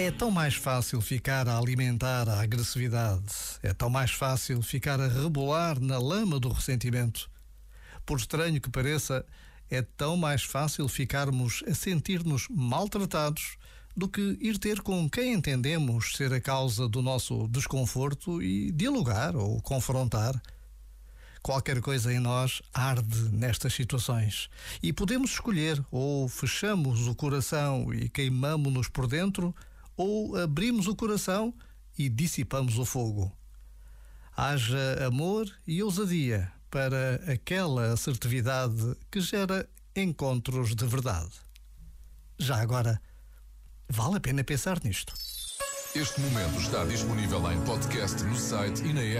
É tão mais fácil ficar a alimentar a agressividade, é tão mais fácil ficar a rebolar na lama do ressentimento. Por estranho que pareça, é tão mais fácil ficarmos a sentir-nos maltratados do que ir ter com quem entendemos ser a causa do nosso desconforto e dialogar ou confrontar. Qualquer coisa em nós arde nestas situações e podemos escolher ou fechamos o coração e queimamos-nos por dentro ou abrimos o coração e dissipamos o fogo. Haja amor e ousadia para aquela assertividade que gera encontros de verdade. Já agora, vale a pena pensar nisto. Este momento está disponível em podcast no site e na app.